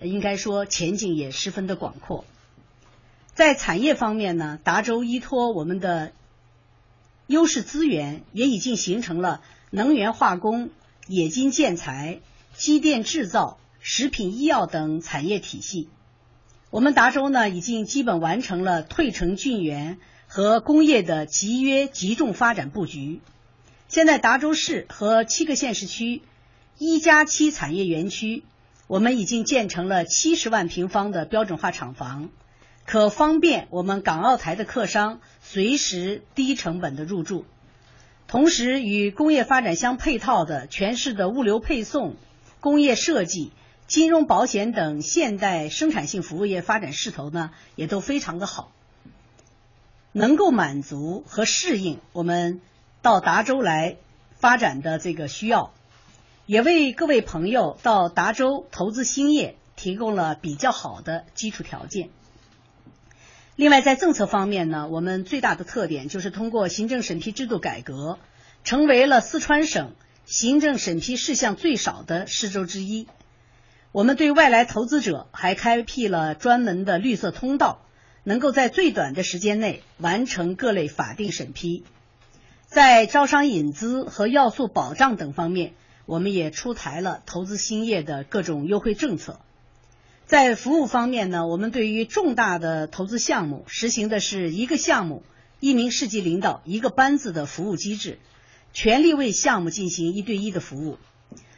应该说前景也十分的广阔。在产业方面呢，达州依托我们的优势资源，也已经形成了能源化工。冶金建材、机电制造、食品医药等产业体系，我们达州呢已经基本完成了退城浚源和工业的集约集中发展布局。现在达州市和七个县市区一加七产业园区，我们已经建成了七十万平方的标准化厂房，可方便我们港澳台的客商随时低成本的入驻。同时，与工业发展相配套的全市的物流配送、工业设计、金融保险等现代生产性服务业发展势头呢，也都非常的好，能够满足和适应我们到达州来发展的这个需要，也为各位朋友到达州投资兴业提供了比较好的基础条件。另外，在政策方面呢，我们最大的特点就是通过行政审批制度改革，成为了四川省行政审批事项最少的市州之一。我们对外来投资者还开辟了专门的绿色通道，能够在最短的时间内完成各类法定审批。在招商引资和要素保障等方面，我们也出台了投资兴业的各种优惠政策。在服务方面呢，我们对于重大的投资项目实行的是一个项目一名市级领导一个班子的服务机制，全力为项目进行一对一的服务。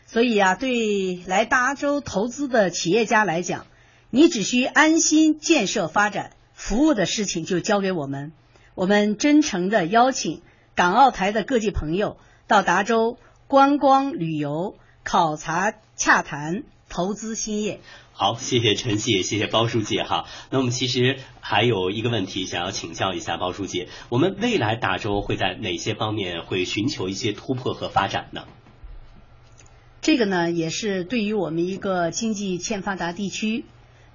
所以啊，对来达州投资的企业家来讲，你只需安心建设发展，服务的事情就交给我们。我们真诚的邀请港澳台的各界朋友到达州观光旅游、考察、洽谈、投资兴业。好，谢谢陈姐，谢谢包书记哈。那我们其实还有一个问题想要请教一下包书记，我们未来达州会在哪些方面会寻求一些突破和发展呢？这个呢，也是对于我们一个经济欠发达地区，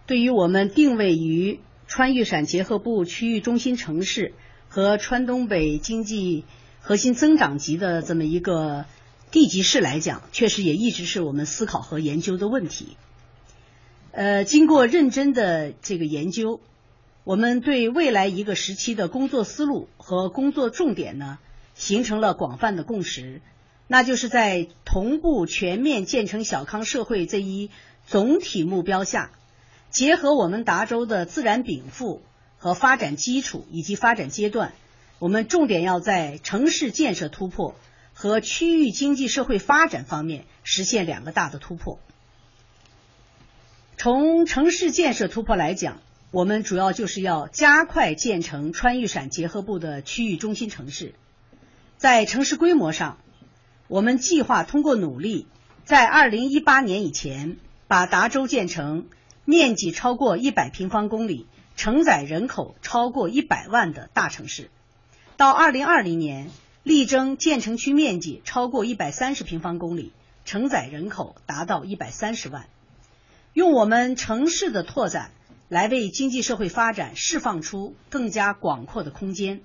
对于我们定位于川渝陕结合部区域中心城市和川东北经济核心增长极的这么一个地级市来讲，确实也一直是我们思考和研究的问题。呃，经过认真的这个研究，我们对未来一个时期的工作思路和工作重点呢，形成了广泛的共识。那就是在同步全面建成小康社会这一总体目标下，结合我们达州的自然禀赋和发展基础以及发展阶段，我们重点要在城市建设突破和区域经济社会发展方面实现两个大的突破。从城市建设突破来讲，我们主要就是要加快建成川渝陕结合部的区域中心城市。在城市规模上，我们计划通过努力，在二零一八年以前，把达州建成面积超过一百平方公里、承载人口超过一百万的大城市。到二零二零年，力争建成区面积超过一百三十平方公里，承载人口达到一百三十万。用我们城市的拓展来为经济社会发展释放出更加广阔的空间。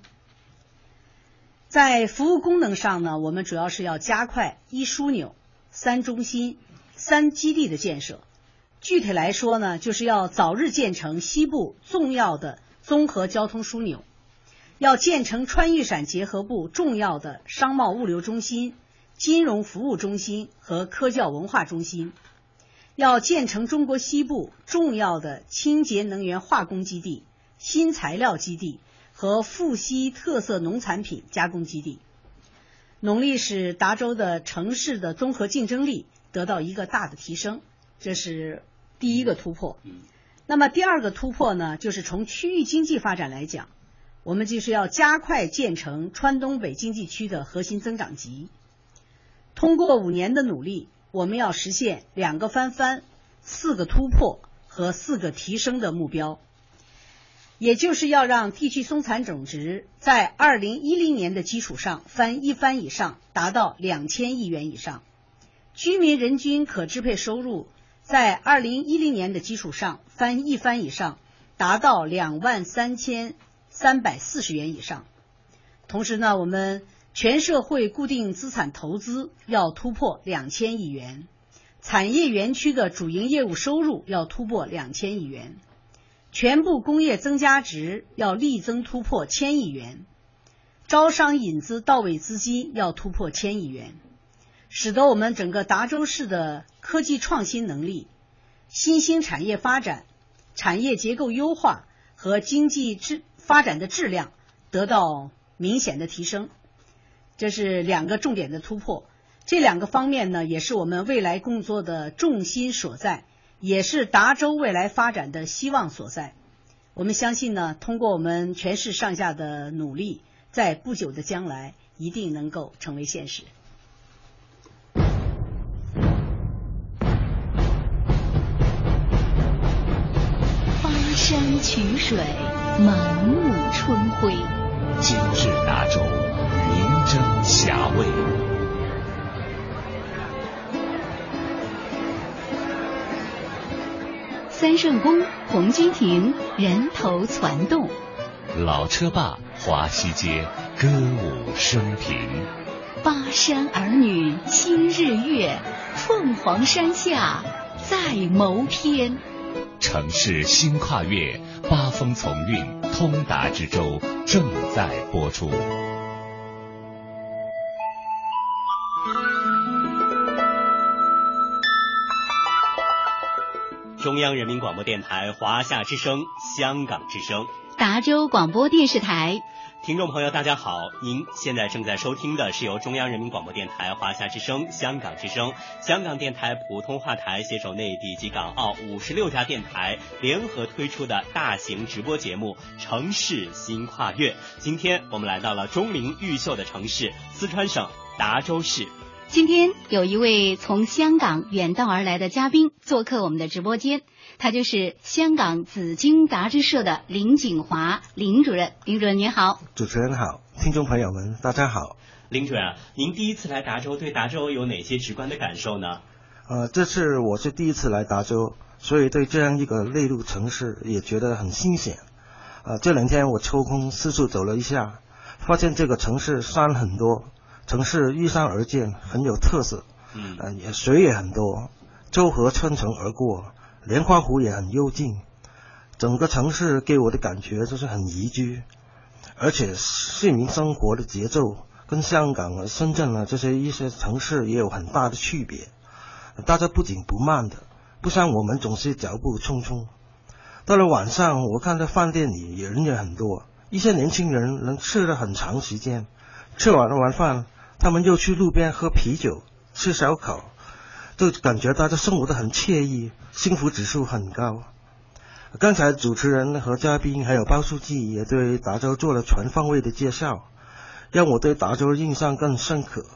在服务功能上呢，我们主要是要加快一枢纽、三中心、三基地的建设。具体来说呢，就是要早日建成西部重要的综合交通枢纽，要建成川渝陕结合部重要的商贸物流中心、金融服务中心和科教文化中心。要建成中国西部重要的清洁能源化工基地、新材料基地和富硒特色农产品加工基地，努力使达州的城市的综合竞争力得到一个大的提升，这是第一个突破。那么第二个突破呢，就是从区域经济发展来讲，我们就是要加快建成川东北经济区的核心增长极，通过五年的努力。我们要实现两个翻番、四个突破和四个提升的目标，也就是要让地区生产总值在二零一零年的基础上翻一番以上，达到两千亿元以上；居民人均可支配收入在二零一零年的基础上翻一番以上，达到两万三千三百四十元以上。同时呢，我们。全社会固定资产投资要突破两千亿元，产业园区的主营业务收入要突破两千亿元，全部工业增加值要力争突破千亿元，招商引资到位资金要突破千亿元，使得我们整个达州市的科技创新能力、新兴产业发展、产业结构优化和经济质发展的质量得到明显的提升。这是两个重点的突破，这两个方面呢，也是我们未来工作的重心所在，也是达州未来发展的希望所在。我们相信呢，通过我们全市上下的努力，在不久的将来，一定能够成为现实。巴山曲水，满目春晖。今日达州，名争遐味。三圣宫、红军亭，人头攒动；老车坝、华西街，歌舞升平；巴山儿女今日月，凤凰山下再谋篇。城市新跨越，八风从运，通达之州正在播出。中央人民广播电台华夏之声、香港之声、达州广播电视台。听众朋友，大家好！您现在正在收听的是由中央人民广播电台华夏之声、香港之声、香港电台普通话台携手内地及港澳五十六家电台联合推出的大型直播节目《城市新跨越》。今天我们来到了钟灵毓秀的城市——四川省达州市。今天有一位从香港远道而来的嘉宾做客我们的直播间，他就是香港紫荆杂志社的林景华林主任。林主任您好，主持人好，听众朋友们大家好。林主任，您第一次来达州，对达州有哪些直观的感受呢？呃，这次我是第一次来达州，所以对这样一个内陆城市也觉得很新鲜。呃，这两天我抽空四处走了一下，发现这个城市山很多。城市依山而建，很有特色。嗯，呃，也水也很多，周河穿城而过，莲花湖也很幽静。整个城市给我的感觉就是很宜居，而且市民生活的节奏跟香港啊、深圳啊这些一些城市也有很大的区别。大家不紧不慢的，不像我们总是脚步匆匆。到了晚上，我看到饭店里人也很多，一些年轻人能吃了很长时间，吃完了晚饭。他们又去路边喝啤酒、吃烧烤，就感觉大家生活的很惬意，幸福指数很高。刚才主持人和嘉宾还有包书记也对达州做了全方位的介绍，让我对达州印象更深刻。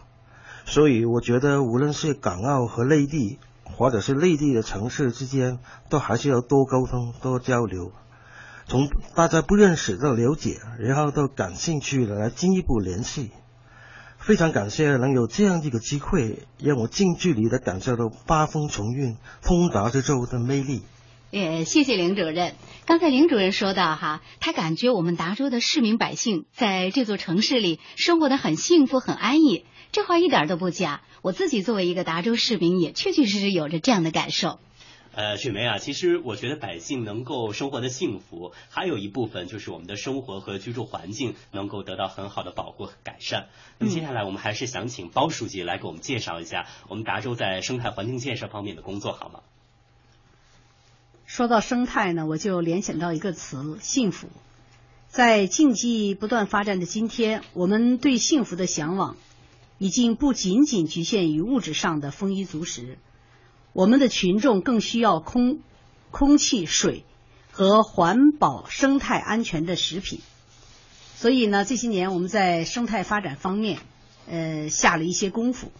所以我觉得，无论是港澳和内地，或者是内地的城市之间，都还是要多沟通、多交流，从大家不认识到了解，然后到感兴趣的来进一步联系。非常感谢能有这样一个机会，让我近距离的感受到八风重运、通达之州的魅力。也谢谢林主任。刚才林主任说到哈，他感觉我们达州的市民百姓在这座城市里生活的很幸福、很安逸，这话一点都不假。我自己作为一个达州市民，也确确实实有着这样的感受。呃，雪梅啊，其实我觉得百姓能够生活的幸福，还有一部分就是我们的生活和居住环境能够得到很好的保护和改善。那么接下来我们还是想请包书记来给我们介绍一下我们达州在生态环境建设方面的工作，好吗？说到生态呢，我就联想到一个词——幸福。在经济不断发展的今天，我们对幸福的向往已经不仅仅局限于物质上的丰衣足食。我们的群众更需要空、空气、水和环保、生态安全的食品。所以呢，这些年我们在生态发展方面，呃，下了一些功夫。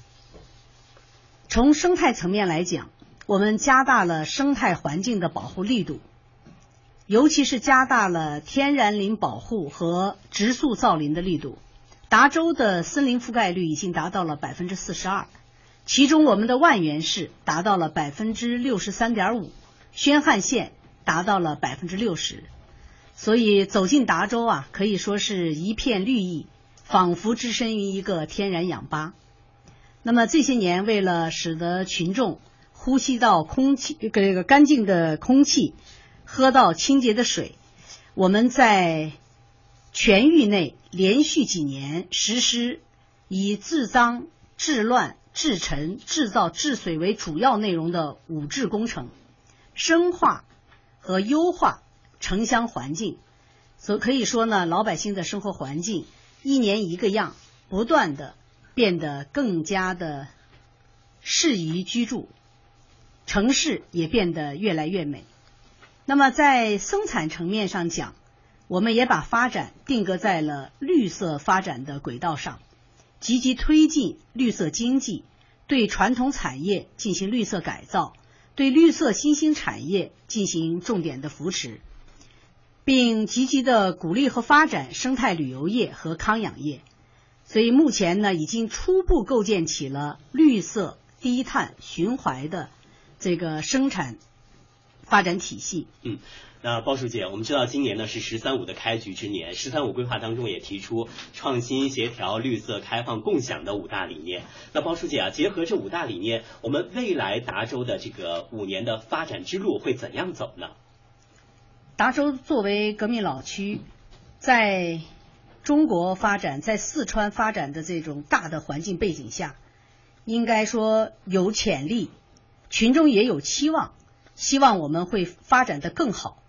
从生态层面来讲，我们加大了生态环境的保护力度，尤其是加大了天然林保护和植树造林的力度。达州的森林覆盖率已经达到了百分之四十二。其中，我们的万源市达到了百分之六十三点五，宣汉县达到了百分之六十，所以走进达州啊，可以说是一片绿意，仿佛置身于一个天然氧吧。那么这些年，为了使得群众呼吸到空气这个干净的空气，喝到清洁的水，我们在全域内连续几年实施以治脏、治乱。制尘、制造、治水为主要内容的五治工程，深化和优化城乡环境，所可以说呢，老百姓的生活环境一年一个样，不断的变得更加的适宜居住，城市也变得越来越美。那么在生产层面上讲，我们也把发展定格在了绿色发展的轨道上。积极推进绿色经济，对传统产业进行绿色改造，对绿色新兴产业进行重点的扶持，并积极的鼓励和发展生态旅游业和康养业。所以目前呢，已经初步构建起了绿色低碳循环的这个生产发展体系。嗯。那包书记，我们知道今年呢是“十三五”的开局之年，“十三五”规划当中也提出创新、协调、绿色、开放、共享的五大理念。那包书记啊，结合这五大理念，我们未来达州的这个五年的发展之路会怎样走呢？达州作为革命老区，在中国发展、在四川发展的这种大的环境背景下，应该说有潜力，群众也有期望，希望我们会发展的更好。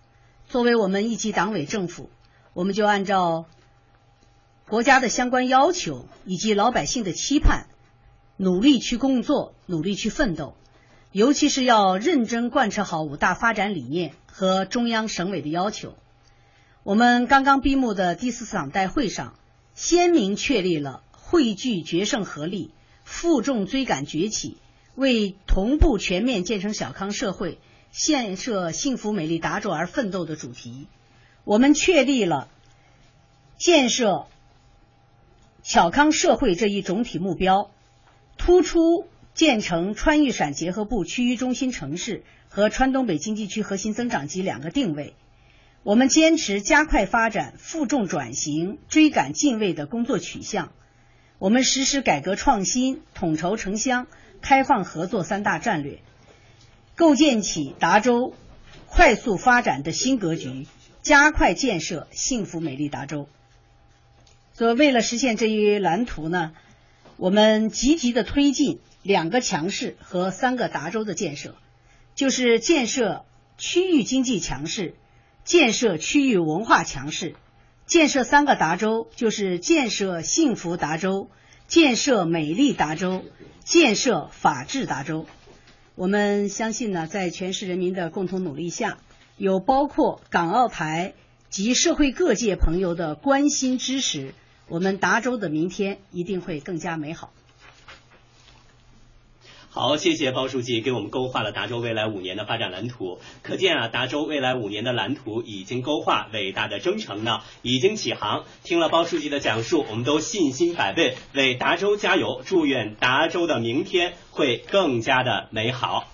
作为我们一级党委政府，我们就按照国家的相关要求以及老百姓的期盼，努力去工作，努力去奋斗。尤其是要认真贯彻好五大发展理念和中央省委的要求。我们刚刚闭幕的第四次党代会上，鲜明确立了汇聚决胜合力、负重追赶崛起，为同步全面建成小康社会。建设幸福美丽达州而奋斗的主题，我们确立了建设小康社会这一总体目标，突出建成川渝陕结合部区域中心城市和川东北经济区核心增长极两个定位。我们坚持加快发展、负重转型、追赶进位的工作取向。我们实施改革创新、统筹城乡、开放合作三大战略。构建起达州快速发展的新格局，加快建设幸福美丽达州。所以，为了实现这一蓝图呢，我们积极的推进两个强势和三个达州的建设，就是建设区域经济强势，建设区域文化强势，建设三个达州，就是建设幸福达州，建设美丽达州，建设法治达州。我们相信呢，在全市人民的共同努力下，有包括港澳台及社会各界朋友的关心支持，我们达州的明天一定会更加美好。好，谢谢包书记给我们勾画了达州未来五年的发展蓝图。可见啊，达州未来五年的蓝图已经勾画，伟大的征程呢已经起航。听了包书记的讲述，我们都信心百倍，为达州加油，祝愿达州的明天会更加的美好。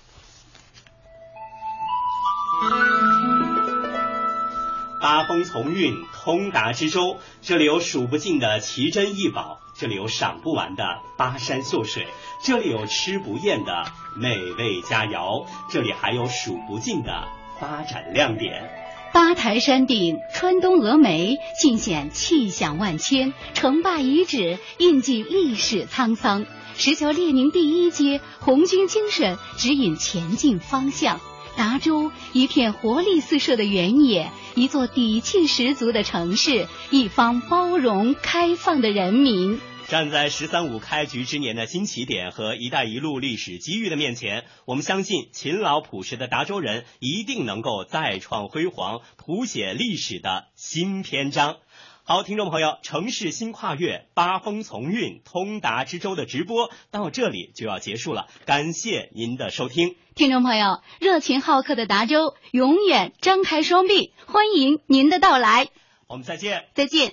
八风从运，通达之州，这里有数不尽的奇珍异宝。这里有赏不完的巴山秀水，这里有吃不厌的美味佳肴，这里还有数不尽的发展亮点。八台山顶，川东峨眉，尽显气象万千；城坝遗址，印记历史沧桑。石桥列宁第一街，红军精神指引前进方向。达州，一片活力四射的原野，一座底气十足的城市，一方包容开放的人民。站在“十三五”开局之年的新起点和“一带一路”历史机遇的面前，我们相信勤劳朴实的达州人一定能够再创辉煌，谱写历史的新篇章。好，听众朋友，城市新跨越，八风从运，通达之州的直播到这里就要结束了，感谢您的收听。听众朋友，热情好客的达州永远张开双臂，欢迎您的到来。我们再见，再见。